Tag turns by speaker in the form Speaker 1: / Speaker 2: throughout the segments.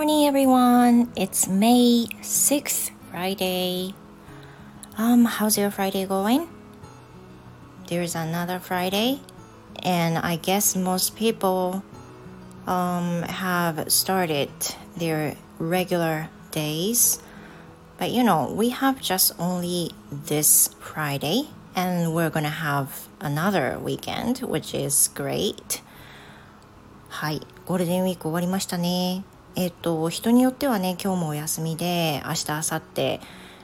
Speaker 1: morning, everyone. It's May 6th, Friday. Um, how's your Friday going? There's another Friday, and I guess most people um, have started their regular days. But you know, we have just only this Friday, and we're gonna have another weekend, which is great. はい、ゴールデンウィーク終わりましたね。 えっ、と、人によってはね、今日もお休みで、明日、明後日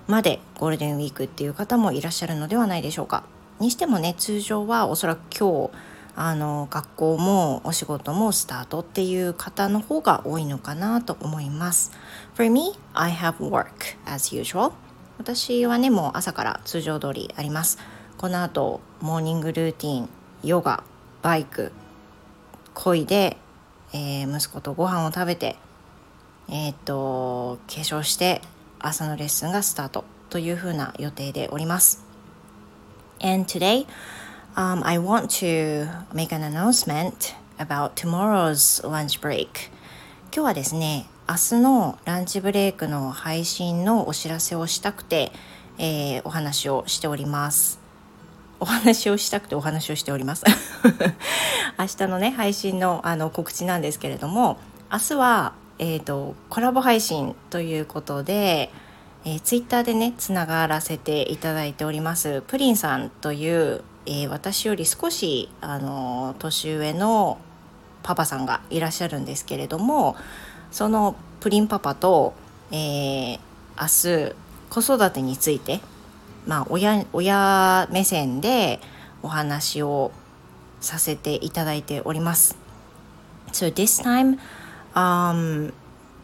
Speaker 1: までゴールデンウィークっていう方もいらっしゃるのではないでしょうか。にしてもね、通常はおそらく今日、あの、学校もお仕事もスタートっていう方の方が多いのかなと思います。For me, I have work as usual. 私はね、もう朝から通常通りあります。この後、モーニングルーティン、ヨガ、バイク、漕いで、えー、息子とご飯を食べて、えっ、ーと、化粧して朝のレッスンがスタートというふうな予定でおります。And today, um, I want to make an announcement about tomorrow's lunch break. 今日はですね、明日のランチブレイクの配信のお知らせをしたくて、えー、お話をしております。お話をしたくてお話をしております 明日のね配信のあの告知なんですけれども明日は、えーと、コラボ配信ということで、えー、ツイッターでねつながらせていただいておりますプリンさんという、えー、私より少しあの年上のパパさんがいらっしゃるんですけれどもそのプリンパパと、えー、明日子育てについてまあ親親目線でお話をさせていただいております。So this time, um,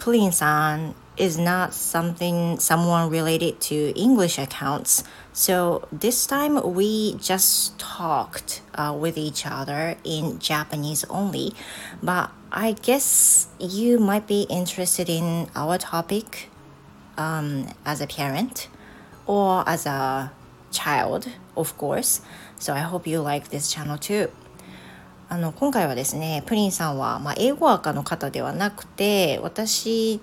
Speaker 1: Plin-san is not something someone related to English accounts. So this time we just talked uh, with each other in Japanese only. But I guess you might be interested in our topic um, as a parent. or as a child, of course. So I hope you like this channel too. あの今回はですねプリンさんは、まあ、英語赤の方ではなくて私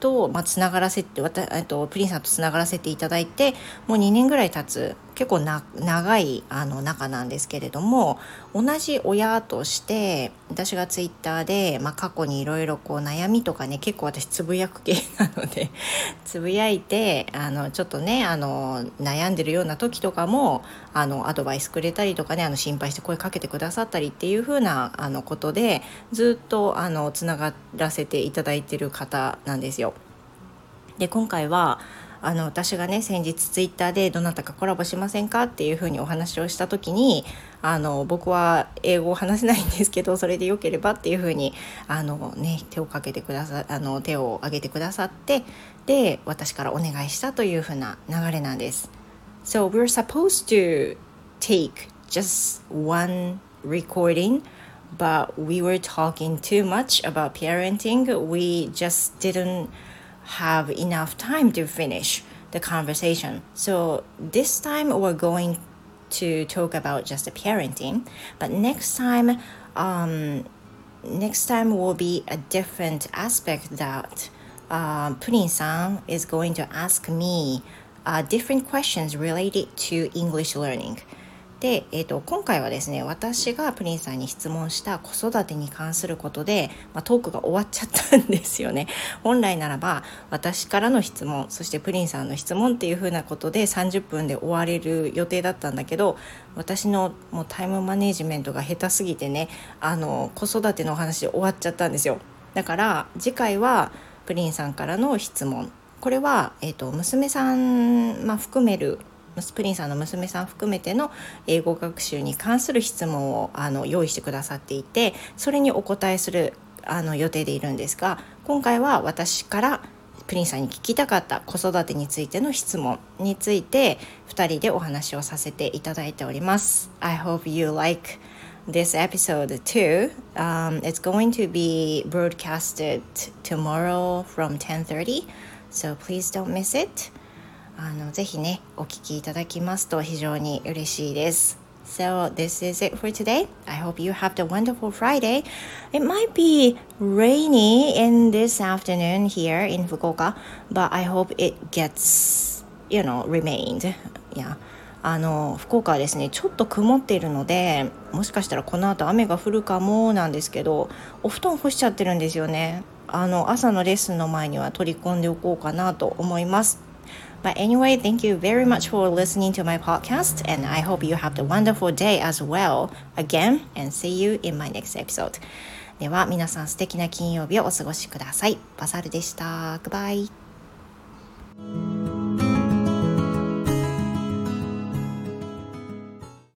Speaker 1: と、まあ、つながらせてわたとプリンさんとつながらせていただいてもう2年ぐらい経つ結構な長いあの仲なんですけれども同じ親として私がツイッターで、まあ、過去にいろいろ悩みとかね結構私つぶやく系なので つぶやいてあのちょっとねあの悩んでるような時とかもあのアドバイスくれたりとかねあの心配して声かけてくださったりっていう風なあなことでずっとあのつながらせていただいてる方なんですよ。で今回はあの私がね先日ツイッターでどなたかコラボしませんかっていうふうにお話をした時にあの僕は英語を話せないんですけどそれでよければっていうふうにあの、ね、手をかけてくださあの手を挙げてくださってで私からお願いしたというふうな流れなんです。So we're supposed to take just one recording but we were talking too much about parenting. We just didn't have enough time to finish the conversation. So this time we're going to talk about just the parenting, but next time, um, next time will be a different aspect that uh, Purin-san is going to ask me uh, different questions related to English learning. で、えーと、今回はですね私がプリンさんに質問した子育てに関することで、まあ、トークが終わっちゃったんですよね。本来ならば私からの質問そしてプリンさんの質問っていうふうなことで30分で終われる予定だったんだけど私のもうタイムマネジメントが下手すぎてねあの子育てのお話で終わっちゃったんですよ。だから次回はプリンさんからの質問。これは、えーと、娘さん、まあ、含めるプリンさんの娘さん含めての英語学習に関する質問をあの用意してくださっていてそれにお答えするあの予定でいるんですが今回は私からプリンさんに聞きたかった子育てについての質問について2人でお話をさせていただいております。I hope you like this episode too. Um, it's going to be broadcasted tomorrow from 10:30, so please don't miss it. あのぜひねお聞きいただきますと非常に嬉しいです So this is it for today. I hope you have a wonderful Friday. It might be rainy in this afternoon here in Fukuoka, but I hope it gets, you know, remained. Yeah. あの福岡はですねちょっと曇っているのでもしかしたらこの後雨が降るかもなんですけどお布団干しちゃってるんですよねあの朝のレッスンの前には取り込んでおこうかなと思います But anyway, thank you very much for listening to my podcast, and I hope you have a wonderful day as well. Again, and see you in my next episode. では、皆さん素敵な金曜日をお過ごしください。バサルでした。Goodbye.